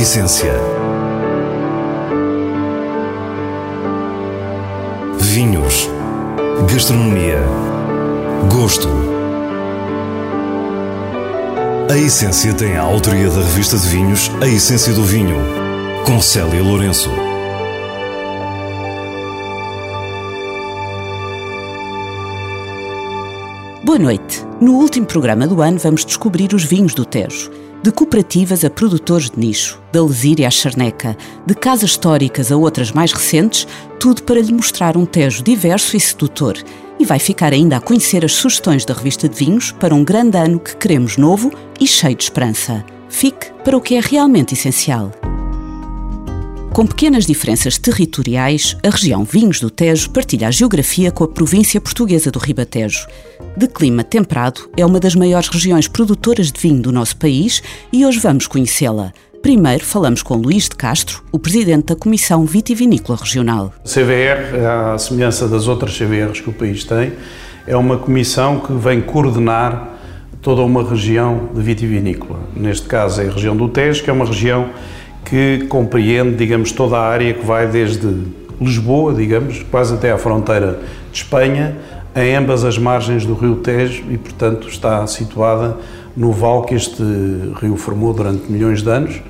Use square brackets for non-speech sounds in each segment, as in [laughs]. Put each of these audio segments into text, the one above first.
essência. Vinhos. Gastronomia. Gosto. A Essência tem a autoria da revista de vinhos A Essência do Vinho, com Célia Lourenço. Boa noite. No último programa do ano vamos descobrir os vinhos do Tejo. De cooperativas a produtores de nicho, da Lesíria à Charneca, de casas históricas a outras mais recentes, tudo para lhe mostrar um Tejo diverso e sedutor. E vai ficar ainda a conhecer as sugestões da revista de vinhos para um grande ano que queremos novo e cheio de esperança. Fique para o que é realmente essencial. Com pequenas diferenças territoriais, a região Vinhos do Tejo partilha a geografia com a província portuguesa do Ribatejo. De clima temperado, é uma das maiores regiões produtoras de vinho do nosso país e hoje vamos conhecê-la. Primeiro falamos com Luís de Castro, o presidente da Comissão Vitivinícola Regional. A CVR, à semelhança das outras CVRs que o país tem, é uma comissão que vem coordenar toda uma região de vitivinícola. Neste caso é a região do Tejo, que é uma região que compreende, digamos, toda a área que vai desde Lisboa, digamos, quase até à fronteira de Espanha, em ambas as margens do rio Tejo e, portanto, está situada no vale que este rio formou durante milhões de anos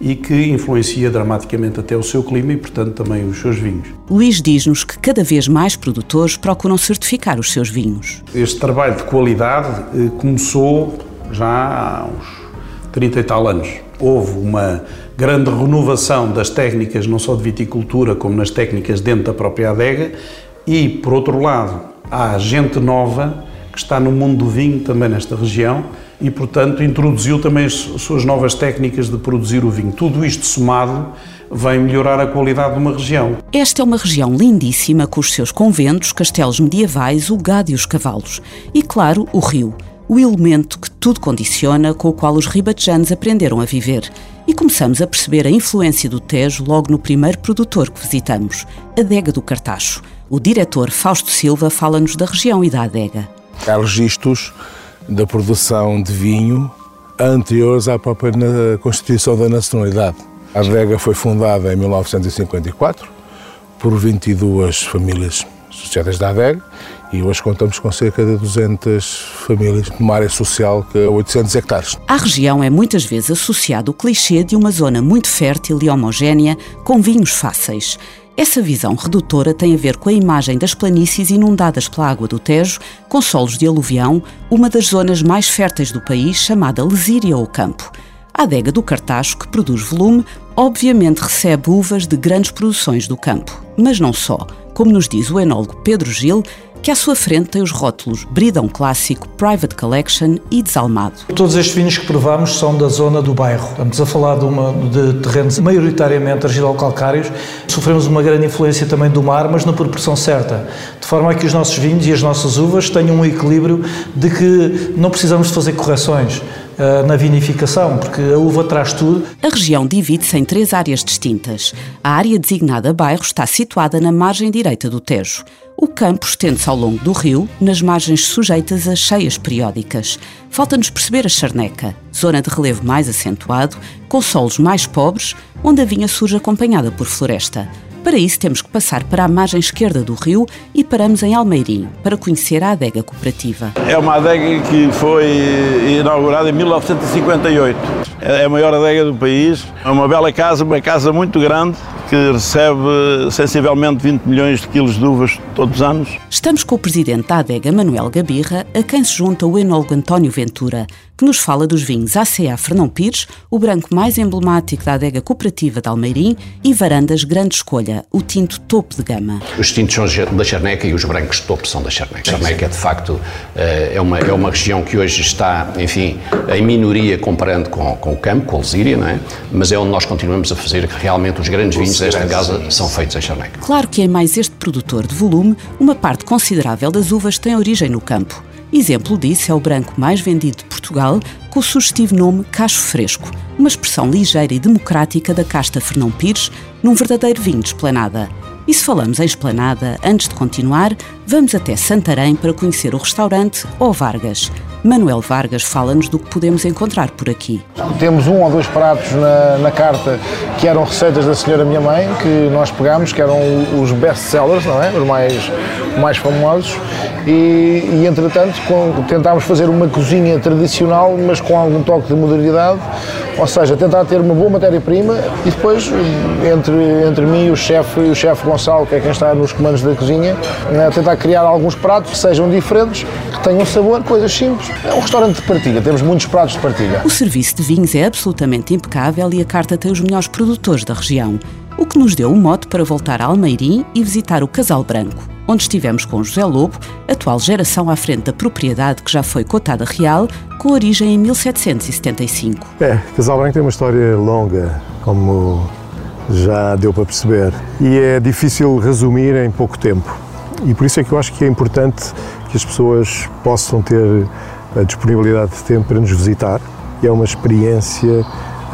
e que influencia dramaticamente até o seu clima e, portanto, também os seus vinhos. Luís diz-nos que cada vez mais produtores procuram certificar os seus vinhos. Este trabalho de qualidade eh, começou já há uns 30 e tal anos. Houve uma grande renovação das técnicas, não só de viticultura, como nas técnicas dentro da própria adega, e, por outro lado, há gente nova que está no mundo do vinho também nesta região e, portanto, introduziu também as suas novas técnicas de produzir o vinho. Tudo isto somado vem melhorar a qualidade de uma região. Esta é uma região lindíssima com os seus conventos, castelos medievais, o gado e os cavalos. E, claro, o rio, o elemento que tudo condiciona, com o qual os ribatejanos aprenderam a viver. E começamos a perceber a influência do Tejo logo no primeiro produtor que visitamos, a Adega do Cartacho. O diretor Fausto Silva fala-nos da região e da adega. Há registros da produção de vinho anteriores à própria Constituição da Nacionalidade. A adega foi fundada em 1954 por 22 famílias associadas da adega e hoje contamos com cerca de 200 famílias numa área social que é 800 hectares. À região é muitas vezes associado o clichê de uma zona muito fértil e homogénea com vinhos fáceis. Essa visão redutora tem a ver com a imagem das planícies inundadas pela água do Tejo, com solos de aluvião, uma das zonas mais férteis do país, chamada Lesíria ou Campo. A adega do Cartacho, que produz volume, obviamente recebe uvas de grandes produções do campo. Mas não só. Como nos diz o enólogo Pedro Gil, que à sua frente tem os rótulos Bridão Clássico, Private Collection e Desalmado. Todos estes vinhos que provamos são da zona do bairro. Estamos a falar de, uma, de terrenos maioritariamente argilocalcários. Sofremos uma grande influência também do mar, mas na proporção certa. Forma a que os nossos vinhos e as nossas uvas tenham um equilíbrio de que não precisamos de fazer correções eh, na vinificação, porque a uva traz tudo. A região divide-se em três áreas distintas. A área designada bairro está situada na margem direita do Tejo. O campo estende-se ao longo do rio, nas margens sujeitas a cheias periódicas. Falta-nos perceber a charneca, zona de relevo mais acentuado, com solos mais pobres, onde a vinha surge acompanhada por floresta. Para isso, temos que passar para a margem esquerda do rio e paramos em Almeirim, para conhecer a adega cooperativa. É uma adega que foi inaugurada em 1958. É a maior adega do país. É uma bela casa, uma casa muito grande, que recebe sensivelmente 20 milhões de quilos de uvas todos os anos. Estamos com o presidente da adega, Manuel Gabirra, a quem se junta o enólogo António Ventura, que nos fala dos vinhos ACA Fernão Pires, o branco mais emblemático da adega cooperativa de Almeirim e Varandas Grande Escolha, o tinto topo de gama. Os tintos são da Charneca e os brancos topo são da Charneca. A Charneca, é, de facto, eh, é uma, é uma região que hoje está, enfim, em minoria comparando com, com o campo, com a Lesíria, não é? Mas é onde nós continuamos a fazer que realmente os grandes vinhos desta casa são feitos em Charneca. Claro que é mais este produtor de volume, uma parte considerável das uvas tem origem no campo. Exemplo disso é o branco mais vendido de Portugal, com o sugestivo nome Cacho Fresco, uma expressão ligeira e democrática da casta Fernão Pires, num verdadeiro vinho de esplanada. E se falamos em esplanada, antes de continuar, vamos até Santarém para conhecer o restaurante O Vargas. Manuel Vargas fala-nos do que podemos encontrar por aqui. Temos um ou dois pratos na, na, carta que eram receitas da senhora minha mãe, que nós pegámos, que eram os best-sellers, não é? Os mais, mais famosos. E, e entretanto, com, tentámos fazer uma cozinha tradicional, mas com algum toque de modernidade, ou seja, tentar ter uma boa matéria-prima e depois, entre, entre mim e o chefe o chefe Gonçalo, que é quem está nos comandos da cozinha, né, tentar criar alguns pratos que sejam diferentes, que tenham sabor, coisas simples. É um restaurante de partilha, temos muitos pratos de partilha. O serviço de vinhos é absolutamente impecável e a carta tem os melhores produtores da região, o que nos deu um mote para voltar a Almeirim e visitar o Casal Branco onde estivemos com José Lobo, atual geração à frente da propriedade que já foi cotada real, com origem em 1775. É, Casal Branco tem uma história longa, como já deu para perceber, e é difícil resumir em pouco tempo. E por isso é que eu acho que é importante que as pessoas possam ter a disponibilidade de tempo para nos visitar. É uma experiência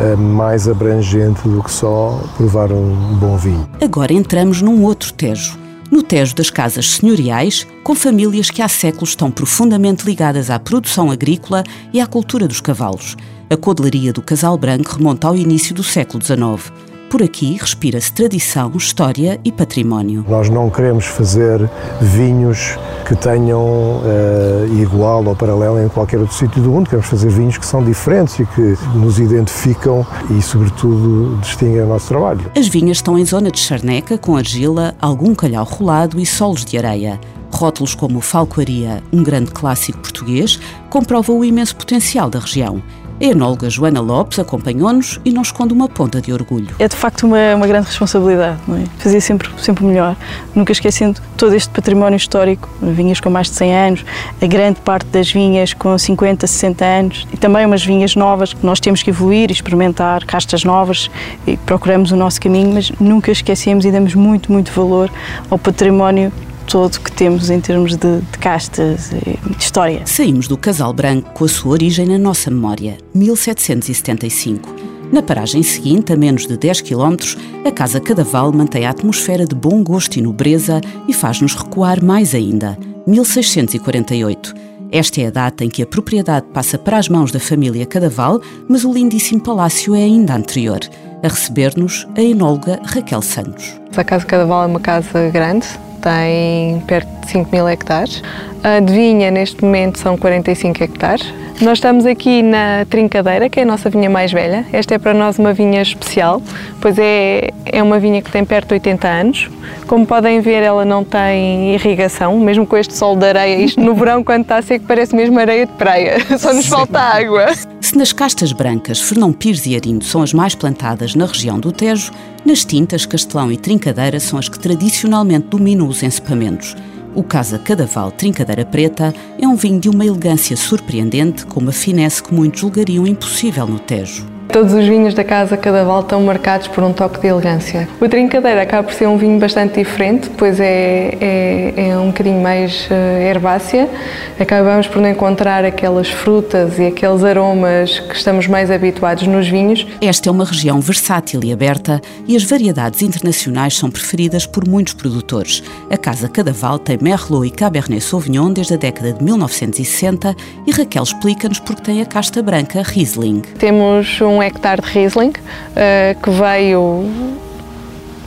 eh, mais abrangente do que só provar um bom vinho. Agora entramos num outro Tejo no Tejo das casas senhoriais, com famílias que há séculos estão profundamente ligadas à produção agrícola e à cultura dos cavalos. A codelaria do Casal Branco remonta ao início do século XIX. Por aqui respira-se tradição, história e património. Nós não queremos fazer vinhos que tenham uh, igual ou paralelo em qualquer outro sítio do mundo. Queremos fazer vinhos que são diferentes e que nos identificam e, sobretudo, distinguem o nosso trabalho. As vinhas estão em zona de charneca, com argila, algum calhau rolado e solos de areia. Rótulos como Falcoaria, um grande clássico português, comprovam o imenso potencial da região. A enóloga Joana Lopes acompanhou-nos e não esconde uma ponta de orgulho. É de facto uma, uma grande responsabilidade, não é? Fazer sempre, sempre melhor, nunca esquecendo todo este património histórico, vinhas com mais de 100 anos, a grande parte das vinhas com 50, 60 anos e também umas vinhas novas que nós temos que evoluir experimentar, castas novas e procuramos o nosso caminho, mas nunca esquecemos e damos muito, muito valor ao património todo que temos em termos de, de castas e de história. Saímos do Casal Branco com a sua origem na nossa memória, 1775. Na paragem seguinte, a menos de 10 km, a Casa Cadaval mantém a atmosfera de bom gosto e nobreza e faz-nos recuar mais ainda, 1648. Esta é a data em que a propriedade passa para as mãos da família Cadaval, mas o lindíssimo palácio é ainda anterior. A receber-nos, a enóloga Raquel Santos. A Casa Cadaval é uma casa grande, tem perto de 5 mil hectares. A de vinha, neste momento, são 45 hectares. Nós estamos aqui na Trincadeira, que é a nossa vinha mais velha. Esta é para nós uma vinha especial, pois é, é uma vinha que tem perto de 80 anos. Como podem ver, ela não tem irrigação, mesmo com este sol de areia. Isto no verão, quando está seco, parece mesmo areia de praia. [laughs] Só nos falta água. Se nas castas brancas, Fernão Pires e Arindo são as mais plantadas na região do Tejo, nas tintas, Castelão e Trincadeira são as que tradicionalmente dominam os encipamentos. O Casa Cadaval Trincadeira Preta é um vinho de uma elegância surpreendente, com uma finesse que muitos julgariam impossível no Tejo. Todos os vinhos da Casa Cadaval estão marcados por um toque de elegância. O Trincadeira acaba por ser um vinho bastante diferente, pois é, é, é um bocadinho mais uh, herbácea. Acabamos por não encontrar aquelas frutas e aqueles aromas que estamos mais habituados nos vinhos. Esta é uma região versátil e aberta e as variedades internacionais são preferidas por muitos produtores. A Casa Cadaval tem Merlot e Cabernet Sauvignon desde a década de 1960 e Raquel explica-nos porque tem a casta branca Riesling. Temos um hectare de Riesling, uh, que veio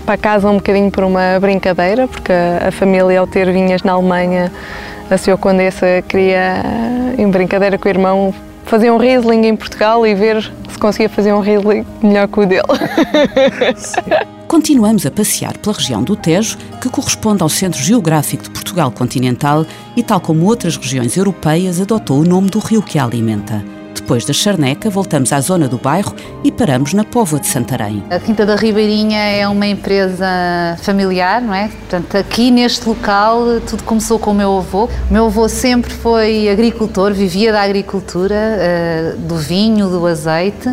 para casa um bocadinho por uma brincadeira, porque a, família, ao ter vinhas na Alemanha, a Sr. Condessa queria, em brincadeira com o irmão, fazer um Riesling em Portugal e ver se conseguia fazer um Riesling melhor que o dele. [laughs] Continuamos a passear pela região do Tejo, que corresponde ao centro geográfico de Portugal continental e, tal como outras regiões europeias, adotou o nome do rio que a alimenta. Depois da Charneca, voltamos à zona do bairro e paramos na Póvoa de Santarém. A Quinta da Ribeirinha é uma empresa familiar, não é? Portanto, aqui neste local tudo começou com o meu avô. O meu avô sempre foi agricultor, vivia da agricultura, eh, do vinho, do azeite.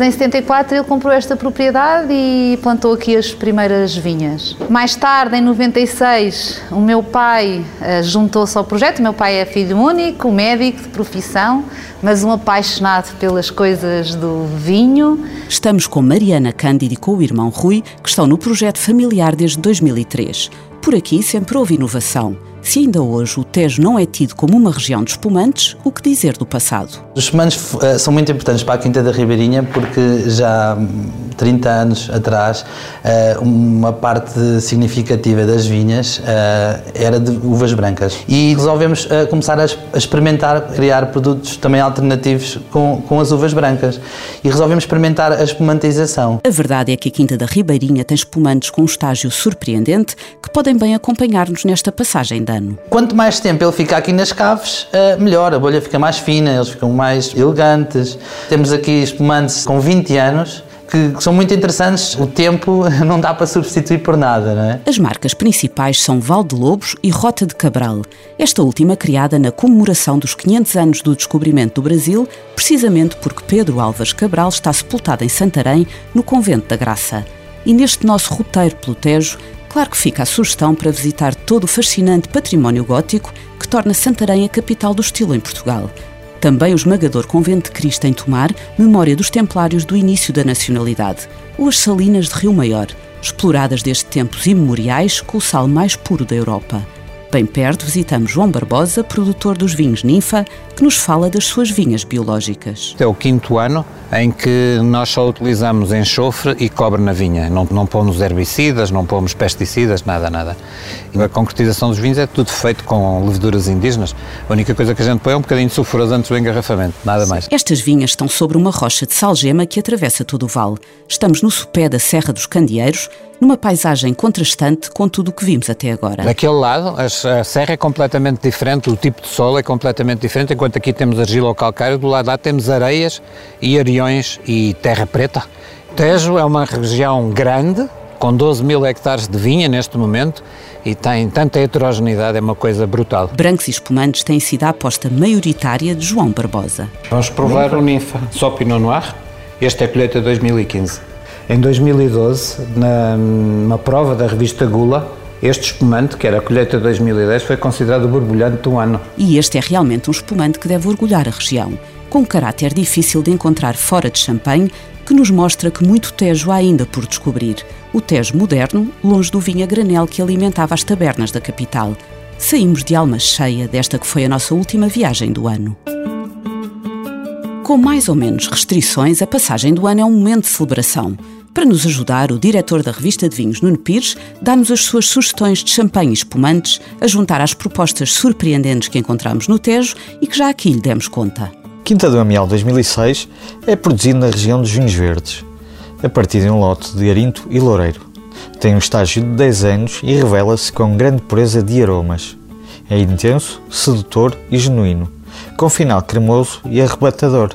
Em 74 ele comprou esta propriedade e plantou aqui as primeiras vinhas. Mais tarde, em 96, o meu pai eh, juntou-se ao projeto. O meu pai é filho único, médico de profissão, mas um apaixonado pelas coisas do vinho. Estamos com Mariana Cândido e com o irmão Rui, que estão no projeto familiar desde 2003. Por aqui sempre houve inovação Se ainda hoje o Tejo não é tido como uma região de espumantes, o que dizer do passado? Os espumantes uh, são muito importantes para a Quinta da Ribeirinha porque já há 30 anos atrás uh, uma parte significativa das vinhas uh, era de uvas brancas e resolvemos começar a, a, experimentar, criar produtos também alternativos com, com as uvas brancas e resolvemos experimentar a espumantização. A verdade é que a Quinta da Ribeirinha tem espumantes com um estágio surpreendente que podem bem acompanhar-nos nesta passagem Quanto mais tempo ele fica aqui nas caves, eh, melhor. A bolha fica mais fina, eles ficam mais elegantes. Temos aqui espumantes com 20 anos que são muito interessantes. O tempo [laughs] não dá para substituir por nada, não é? As marcas principais são Val de Lobos e Rota de Cabral. Esta última criada na comemoração dos 500 anos do descobrimento do Brasil, precisamente porque Pedro Álvares Cabral está sepultado em Santarém, no Convento da Graça. E neste nosso roteiro pelo Tejo, claro que fica a sugestão para visitar todo o fascinante património gótico que torna Santarém a capital do estilo em Portugal. Também o esmagador Convento de Cristo em Tomar, memória dos templários do início da nacionalidade. Ou as salinas de Rio Maior, exploradas desde tempos imemoriais com o sal mais puro da Europa. Bem perto visitamos João Barbosa, produtor dos vinhos Ninfa, que nos fala das suas vinhas biológicas. É o quinto ano em que nós só utilizamos enxofre e cobre na vinha. Não, não pomos herbicidas, não pomos pesticidas, nada, nada. E a concretização dos vinhos é tudo feito com leveduras indígenas. A única coisa que a gente põe é um bocadinho de sulfuroso antes do engarrafamento, nada mais. Estas vinhas estão sobre uma rocha de salgema que atravessa todo o vale. Estamos no sopé da Serra dos Candeeiros, numa paisagem contrastante com tudo o que vimos até agora. Daquele lado, a serra é completamente diferente, o tipo de solo é completamente diferente, enquanto aqui temos argila ou calcário, do lado lá temos areias e ariões e terra preta. Tejo é uma região grande, com 12 mil hectares de vinha neste momento e tem tanta heterogeneidade, é uma coisa brutal. Brancos e espumantes têm sido a aposta maioritária de João Barbosa. Vamos provar o Ninfa, só Pinot Noir. Este é a colheita 2015. Em 2012, na, numa prova da revista Gula, este espumante, que era a colheita 2010, foi considerado o borbulhante do ano. E este é realmente um espumante que deve orgulhar a região, com um caráter difícil de encontrar fora de Champagne, que nos mostra que muito Tejo há ainda por descobrir. O Tejo moderno, longe do vinho a granel que alimentava as tabernas da capital. Saímos de alma cheia desta que foi a nossa última viagem do ano. Com mais ou menos restrições, a passagem do ano é um momento de celebração. Para nos ajudar, o diretor da revista de vinhos, Nuno Pires, dá-nos as suas sugestões de champanhe espumantes, a juntar às propostas surpreendentes que encontramos no Tejo e que já aqui lhe demos conta. Quinta do Amial 2006 é produzido na região dos vinhos verdes, a partir de um lote de Arinto e Loureiro. Tem um estágio de 10 anos e revela-se com grande pureza de aromas. É intenso, sedutor e genuíno, com final cremoso e arrebatador.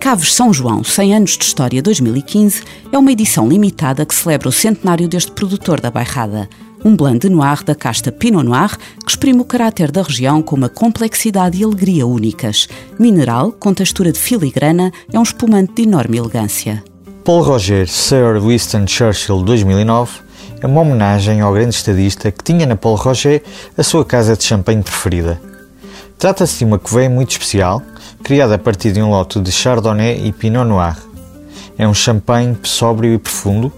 Caves São João 100 anos de história 2015 é uma edição limitada que celebra o centenário deste produtor da Bairrada. Um blend de noir da casta Pinot Noir que exprime o caráter da região com uma complexidade e alegria únicas. Mineral, com textura de filigrana, é um espumante de enorme elegância. Paul Roger Sir Winston Churchill 2009 é uma homenagem ao grande estadista que tinha na Paul Roger a sua casa de champanhe preferida. Trata-se de uma cuvée muito especial, criada a partir de um lote de Chardonnay e Pinot Noir. É um champanhe sóbrio e profundo,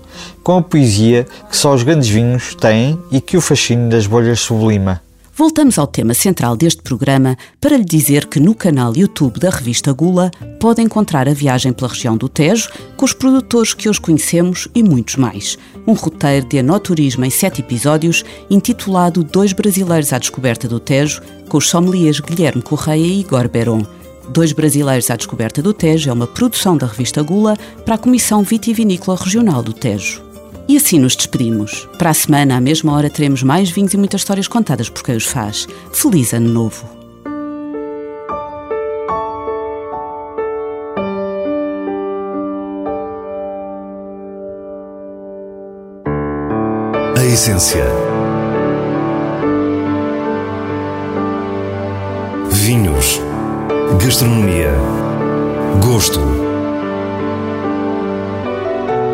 com a poesia que só os grandes vinhos têm e que o fascínio das bolhas sublima. Voltamos ao tema central deste programa para lhe dizer que no canal YouTube da revista Gula pode encontrar a viagem pela região do Tejo com os produtores que hoje conhecemos e muitos mais. Um roteiro de anoturismo em sete episódios intitulado Dois Brasileiros à Descoberta do Tejo com os sommeliers Guilherme Correia e Igor Beron. Dois Brasileiros à Descoberta do Tejo é uma produção da revista Gula para a Comissão Vitivinícola Regional do Tejo. E assim nos despedimos. Para a semana, à mesma hora, teremos mais vinhos e muitas histórias contadas por quem os faz. Feliz Ano Novo! A essência. Vinhos Gastronomia. Gosto.